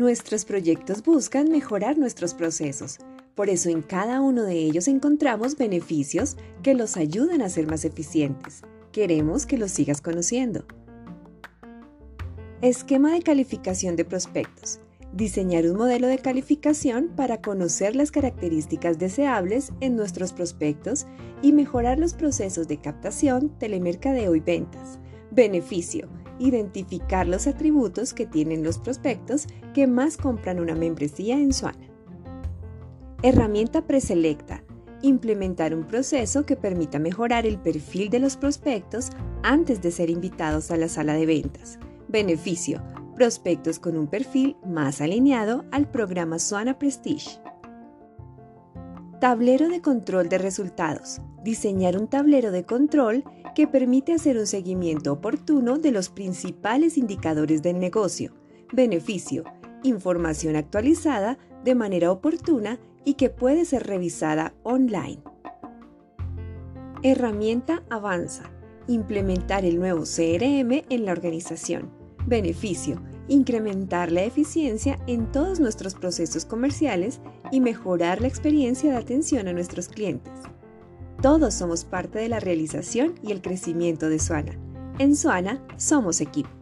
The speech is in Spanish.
Nuestros proyectos buscan mejorar nuestros procesos. Por eso en cada uno de ellos encontramos beneficios que los ayudan a ser más eficientes. Queremos que los sigas conociendo. Esquema de calificación de prospectos. Diseñar un modelo de calificación para conocer las características deseables en nuestros prospectos y mejorar los procesos de captación, telemercadeo y ventas. Beneficio. Identificar los atributos que tienen los prospectos que más compran una membresía en Suana. Herramienta preselecta. Implementar un proceso que permita mejorar el perfil de los prospectos antes de ser invitados a la sala de ventas. Beneficio prospectos con un perfil más alineado al programa Suana Prestige. Tablero de control de resultados. Diseñar un tablero de control que permite hacer un seguimiento oportuno de los principales indicadores del negocio, beneficio, información actualizada de manera oportuna y que puede ser revisada online. Herramienta Avanza. Implementar el nuevo CRM en la organización. Beneficio incrementar la eficiencia en todos nuestros procesos comerciales y mejorar la experiencia de atención a nuestros clientes. Todos somos parte de la realización y el crecimiento de Suana. En Suana somos equipo.